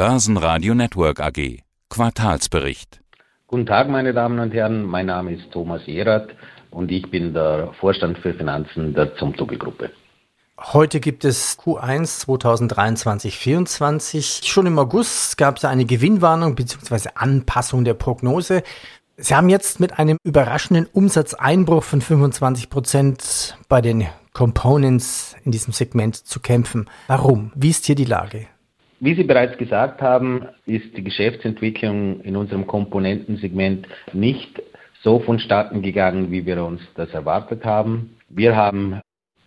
Börsenradio Network AG. Quartalsbericht. Guten Tag, meine Damen und Herren. Mein Name ist Thomas Jerath und ich bin der Vorstand für Finanzen der Zumtobel-Gruppe. Heute gibt es Q1 2023-24. Schon im August gab es eine Gewinnwarnung bzw. Anpassung der Prognose. Sie haben jetzt mit einem überraschenden Umsatzeinbruch von 25 Prozent bei den Components in diesem Segment zu kämpfen. Warum? Wie ist hier die Lage? Wie Sie bereits gesagt haben, ist die Geschäftsentwicklung in unserem Komponentensegment nicht so vonstatten gegangen, wie wir uns das erwartet haben. Wir haben,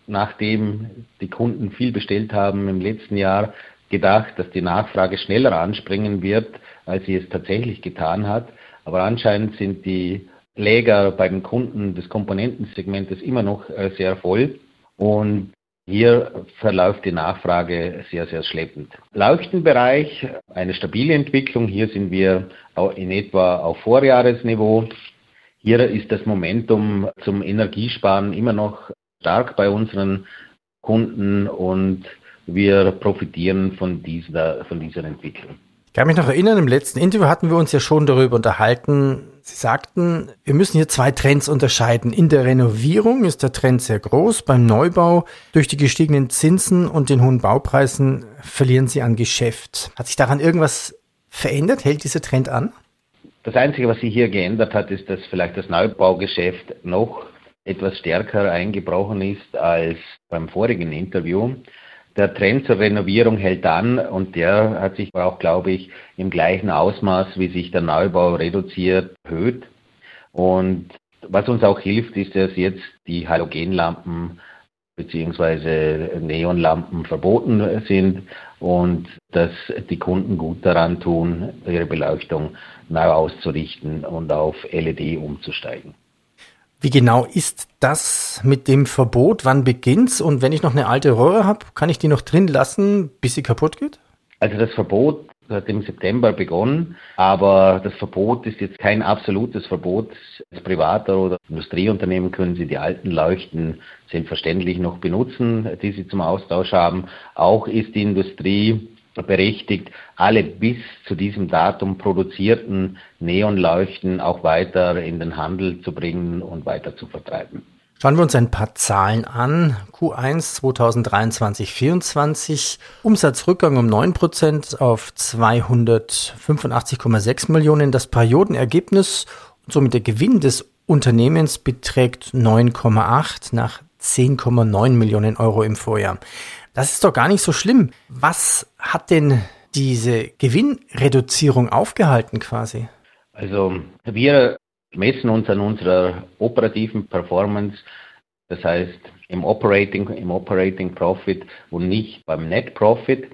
nachdem die Kunden viel bestellt haben im letzten Jahr, gedacht, dass die Nachfrage schneller anspringen wird, als sie es tatsächlich getan hat. Aber anscheinend sind die Läger bei den Kunden des Komponentensegmentes immer noch äh, sehr voll. Und hier verläuft die Nachfrage sehr, sehr schleppend. Leuchtenbereich, eine stabile Entwicklung. Hier sind wir in etwa auf Vorjahresniveau. Hier ist das Momentum zum Energiesparen immer noch stark bei unseren Kunden und wir profitieren von dieser, von dieser Entwicklung. Ich kann mich noch erinnern, im letzten Interview hatten wir uns ja schon darüber unterhalten. Sie sagten, wir müssen hier zwei Trends unterscheiden. In der Renovierung ist der Trend sehr groß. Beim Neubau durch die gestiegenen Zinsen und den hohen Baupreisen verlieren Sie an Geschäft. Hat sich daran irgendwas verändert? Hält dieser Trend an? Das Einzige, was sich hier geändert hat, ist, dass vielleicht das Neubaugeschäft noch etwas stärker eingebrochen ist als beim vorigen Interview. Der Trend zur Renovierung hält an und der hat sich auch, glaube ich, im gleichen Ausmaß, wie sich der Neubau reduziert, erhöht. Und was uns auch hilft, ist, dass jetzt die Halogenlampen bzw. Neonlampen verboten sind und dass die Kunden gut daran tun, ihre Beleuchtung neu auszurichten und auf LED umzusteigen. Wie genau ist das mit dem Verbot? Wann beginnt's? Und wenn ich noch eine alte Röhre habe, kann ich die noch drin lassen, bis sie kaputt geht? Also das Verbot hat im September begonnen, aber das Verbot ist jetzt kein absolutes Verbot. Als Privater oder Industrieunternehmen können Sie die alten Leuchten selbstverständlich noch benutzen, die Sie zum Austausch haben. Auch ist die Industrie berechtigt, alle bis zu diesem Datum produzierten Neonleuchten auch weiter in den Handel zu bringen und weiter zu vertreiben. Schauen wir uns ein paar Zahlen an. Q1 2023-24, Umsatzrückgang um 9% auf 285,6 Millionen. Das Periodenergebnis und somit der Gewinn des Unternehmens beträgt 9,8 nach 10,9 Millionen Euro im Vorjahr. Das ist doch gar nicht so schlimm. Was hat denn diese Gewinnreduzierung aufgehalten quasi? Also wir messen uns an unserer operativen Performance, das heißt im Operating, im Operating Profit und nicht beim Net Profit.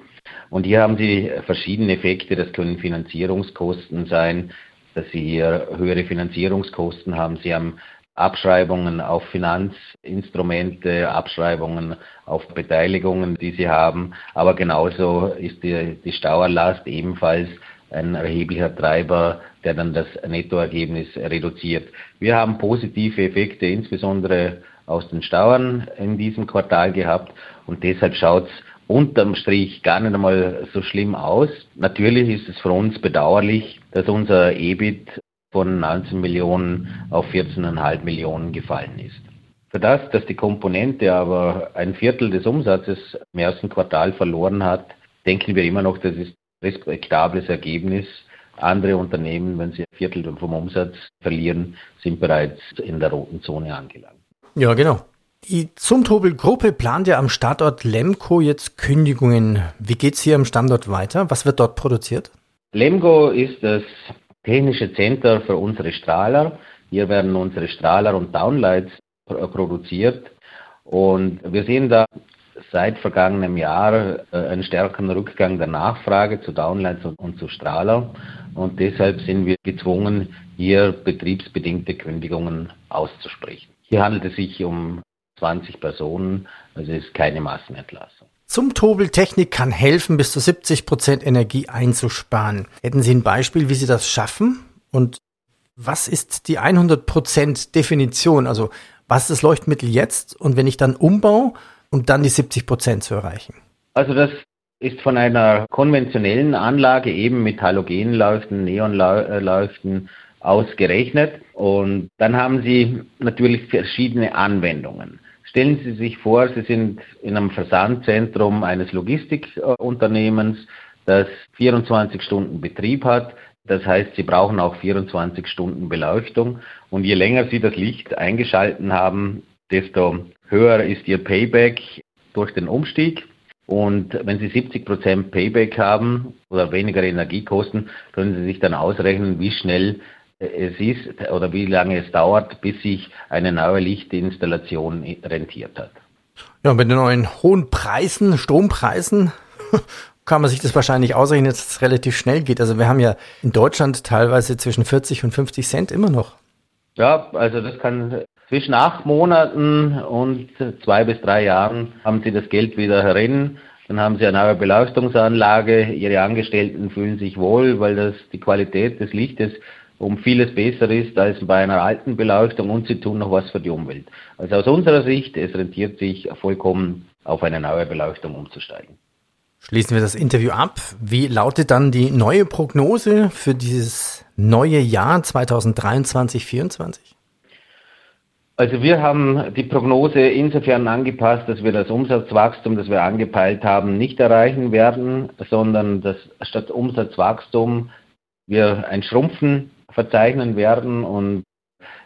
Und hier haben Sie verschiedene Effekte. Das können Finanzierungskosten sein, dass Sie hier höhere Finanzierungskosten haben. Sie haben Abschreibungen auf Finanzinstrumente, Abschreibungen auf Beteiligungen, die sie haben. Aber genauso ist die, die Stauerlast ebenfalls ein erheblicher Treiber, der dann das Nettoergebnis reduziert. Wir haben positive Effekte, insbesondere aus den Stauern in diesem Quartal gehabt und deshalb schaut es unterm Strich gar nicht einmal so schlimm aus. Natürlich ist es für uns bedauerlich, dass unser EBIT von 19 Millionen auf 14,5 Millionen gefallen ist. Für das, dass die Komponente aber ein Viertel des Umsatzes im ersten Quartal verloren hat, denken wir immer noch, das ist ein respektables Ergebnis. Andere Unternehmen, wenn sie ein Viertel vom Umsatz verlieren, sind bereits in der roten Zone angelangt. Ja, genau. Die Zumtobel-Gruppe plant ja am Standort Lemco jetzt Kündigungen. Wie geht es hier am Standort weiter? Was wird dort produziert? Lemgo ist das technische Center für unsere Strahler. Hier werden unsere Strahler und Downlights produziert. Und wir sehen da seit vergangenem Jahr äh, einen stärkeren Rückgang der Nachfrage zu Downlights und zu Strahler. Und deshalb sind wir gezwungen, hier betriebsbedingte Kündigungen auszusprechen. Hier handelt es sich um 20 Personen, also es ist keine Massenentlassung. Zum Tobeltechnik kann helfen, bis zu 70 Prozent Energie einzusparen. Hätten Sie ein Beispiel, wie Sie das schaffen? Und was ist die 100 Prozent Definition? Also was ist das Leuchtmittel jetzt? Und wenn ich dann umbaue, um dann die 70 Prozent zu erreichen? Also das ist von einer konventionellen Anlage eben mit Halogenleuchten, Neonleuchten ausgerechnet. Und dann haben Sie natürlich verschiedene Anwendungen. Stellen Sie sich vor, Sie sind in einem Versandzentrum eines Logistikunternehmens, das 24 Stunden Betrieb hat. Das heißt, Sie brauchen auch 24 Stunden Beleuchtung. Und je länger Sie das Licht eingeschalten haben, desto höher ist Ihr Payback durch den Umstieg. Und wenn Sie 70 Prozent Payback haben oder weniger Energiekosten, können Sie sich dann ausrechnen, wie schnell es ist oder wie lange es dauert, bis sich eine neue Lichtinstallation rentiert hat. Ja, mit den neuen hohen Preisen, Strompreisen, kann man sich das wahrscheinlich ausrechnen, dass es relativ schnell geht. Also wir haben ja in Deutschland teilweise zwischen 40 und 50 Cent immer noch. Ja, also das kann zwischen acht Monaten und zwei bis drei Jahren haben Sie das Geld wieder herin. Dann haben Sie eine neue Beleuchtungsanlage. Ihre Angestellten fühlen sich wohl, weil das die Qualität des Lichtes um vieles besser ist als bei einer alten Beleuchtung und sie tun noch was für die Umwelt. Also aus unserer Sicht, es rentiert sich vollkommen auf eine neue Beleuchtung umzusteigen. Schließen wir das Interview ab. Wie lautet dann die neue Prognose für dieses neue Jahr 2023-2024? Also wir haben die Prognose insofern angepasst, dass wir das Umsatzwachstum, das wir angepeilt haben, nicht erreichen werden, sondern dass statt Umsatzwachstum wir ein Schrumpfen verzeichnen werden und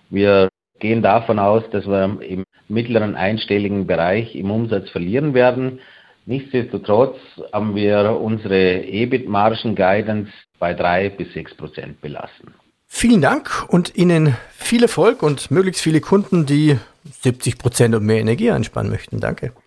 wir gehen davon aus, dass wir im mittleren einstelligen Bereich im Umsatz verlieren werden. Nichtsdestotrotz haben wir unsere EBIT-Margen-Guidance bei drei bis sechs Prozent belassen. Vielen Dank und Ihnen viel Erfolg und möglichst viele Kunden, die 70 Prozent und mehr Energie einspannen möchten. Danke.